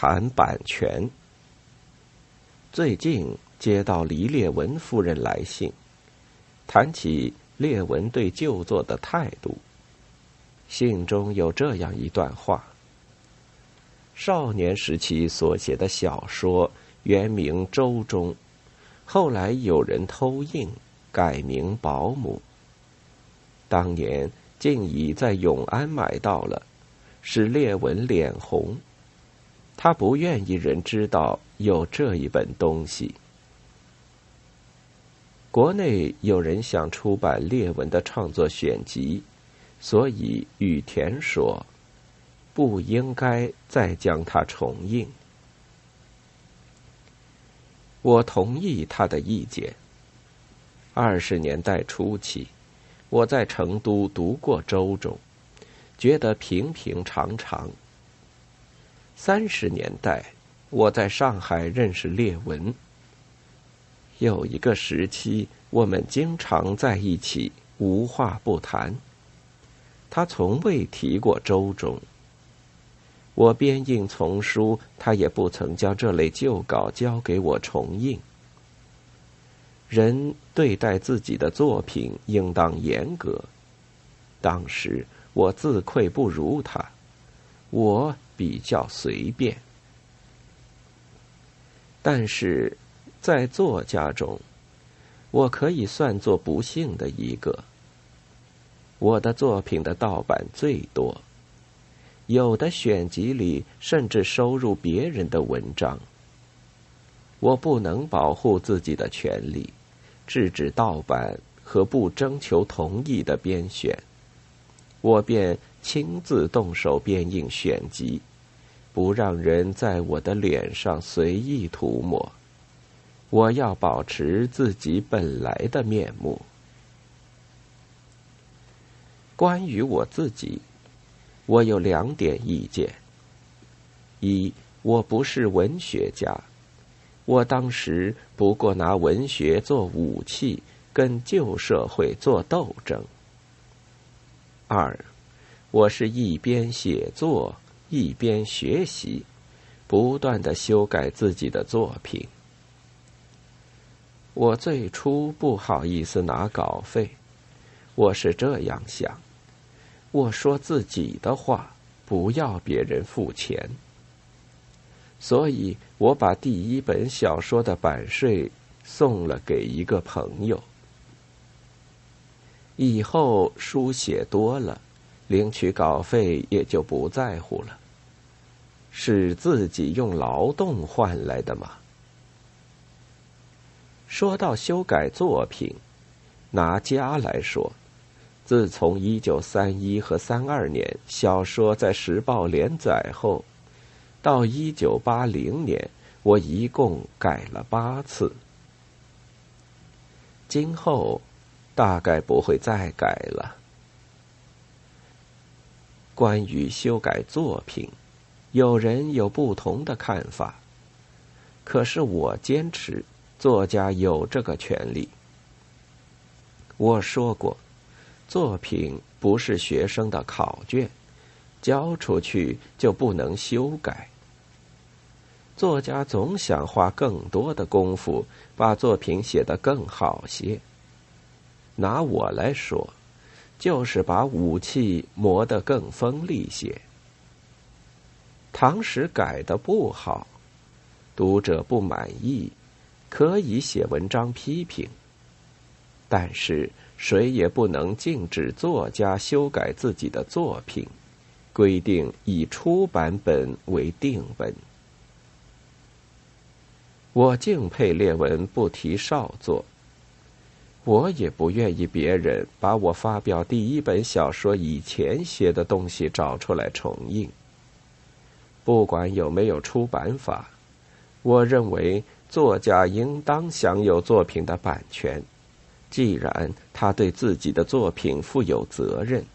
谈版权。最近接到黎列文夫人来信，谈起列文对旧作的态度。信中有这样一段话：少年时期所写的小说原名《周中》，后来有人偷印，改名《保姆》。当年竟已在永安买到了，使列文脸红。他不愿意人知道有这一本东西。国内有人想出版列文的创作选集，所以羽田说：“不应该再将它重印。”我同意他的意见。二十年代初期，我在成都读过周中，觉得平平常常。三十年代，我在上海认识列文。有一个时期，我们经常在一起，无话不谈。他从未提过周中。我编印丛书，他也不曾将这类旧稿交给我重印。人对待自己的作品应当严格。当时我自愧不如他，我。比较随便，但是在作家中，我可以算作不幸的一个。我的作品的盗版最多，有的选集里甚至收入别人的文章。我不能保护自己的权利，制止盗版和不征求同意的编选，我便亲自动手编印选集。不让人在我的脸上随意涂抹，我要保持自己本来的面目。关于我自己，我有两点意见：一，我不是文学家，我当时不过拿文学做武器，跟旧社会做斗争；二，我是一边写作。一边学习，不断的修改自己的作品。我最初不好意思拿稿费，我是这样想：我说自己的话，不要别人付钱。所以我把第一本小说的版税送了给一个朋友。以后书写多了。领取稿费也就不在乎了，是自己用劳动换来的吗？说到修改作品，拿家来说，自从一九三一和三二年小说在《时报》连载后，到一九八零年，我一共改了八次。今后大概不会再改了。关于修改作品，有人有不同的看法。可是我坚持，作家有这个权利。我说过，作品不是学生的考卷，交出去就不能修改。作家总想花更多的功夫把作品写得更好些。拿我来说。就是把武器磨得更锋利些。唐史改的不好，读者不满意，可以写文章批评。但是谁也不能禁止作家修改自己的作品，规定以出版本为定本。我敬佩列文不提少作。我也不愿意别人把我发表第一本小说以前写的东西找出来重印。不管有没有出版法，我认为作家应当享有作品的版权，既然他对自己的作品负有责任。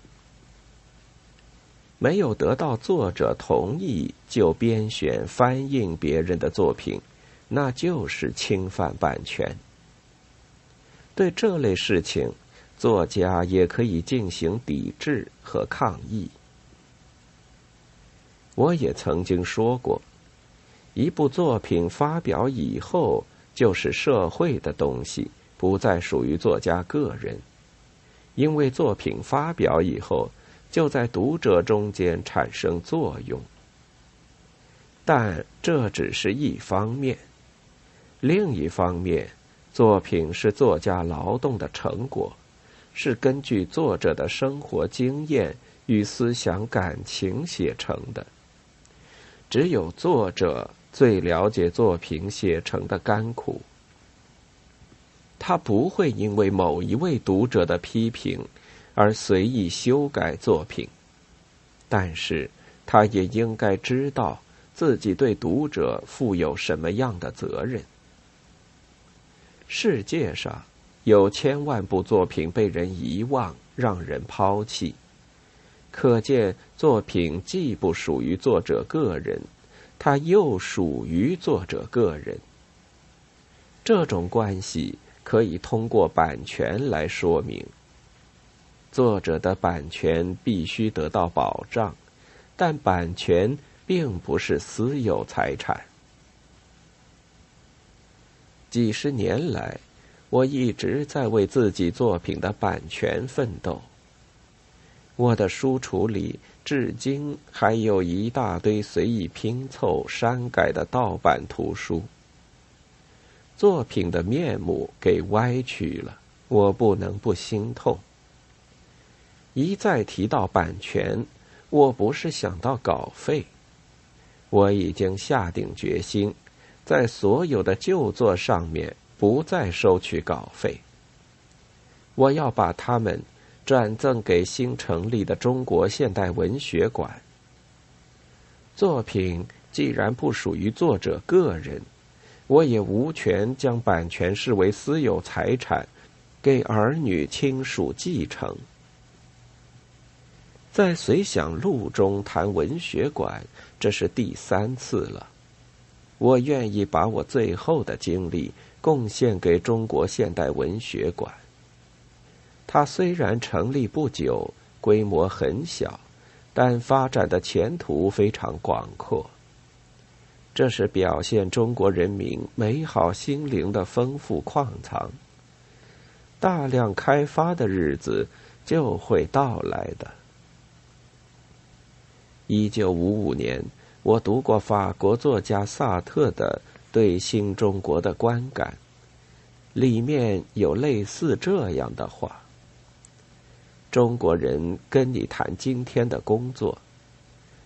没有得到作者同意就编选翻印别人的作品，那就是侵犯版权。对这类事情，作家也可以进行抵制和抗议。我也曾经说过，一部作品发表以后，就是社会的东西，不再属于作家个人，因为作品发表以后，就在读者中间产生作用。但这只是一方面，另一方面，作品是作家劳动的成果，是根据作者的生活经验与思想感情写成的。只有作者最了解作品写成的甘苦，他不会因为某一位读者的批评而随意修改作品，但是他也应该知道。自己对读者负有什么样的责任？世界上有千万部作品被人遗忘，让人抛弃，可见作品既不属于作者个人，它又属于作者个人。这种关系可以通过版权来说明。作者的版权必须得到保障，但版权。并不是私有财产。几十年来，我一直在为自己作品的版权奋斗。我的书橱里至今还有一大堆随意拼凑、删改的盗版图书。作品的面目给歪曲了，我不能不心痛。一再提到版权，我不是想到稿费。我已经下定决心，在所有的旧作上面不再收取稿费。我要把它们转赠给新成立的中国现代文学馆。作品既然不属于作者个人，我也无权将版权视为私有财产，给儿女亲属继承。在《随想录》中谈文学馆，这是第三次了。我愿意把我最后的精力贡献给中国现代文学馆。它虽然成立不久，规模很小，但发展的前途非常广阔。这是表现中国人民美好心灵的丰富矿藏。大量开发的日子就会到来的。一九五五年，我读过法国作家萨特的对新中国的观感，里面有类似这样的话：中国人跟你谈今天的工作，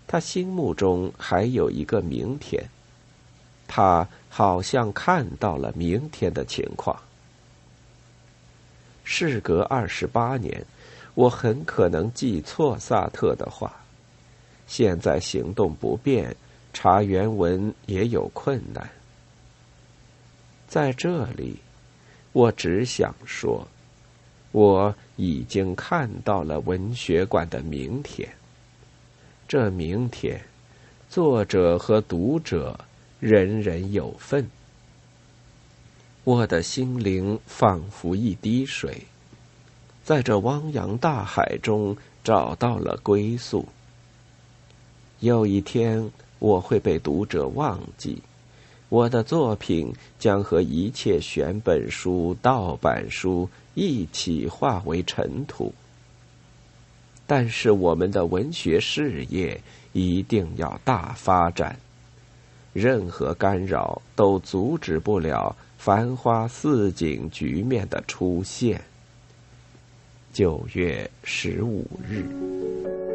他心目中还有一个明天，他好像看到了明天的情况。事隔二十八年，我很可能记错萨特的话。现在行动不便，查原文也有困难。在这里，我只想说，我已经看到了文学馆的明天。这明天，作者和读者人人有份。我的心灵仿佛一滴水，在这汪洋大海中找到了归宿。有一天，我会被读者忘记，我的作品将和一切选本书、盗版书一起化为尘土。但是，我们的文学事业一定要大发展，任何干扰都阻止不了繁花似锦局面的出现。九月十五日。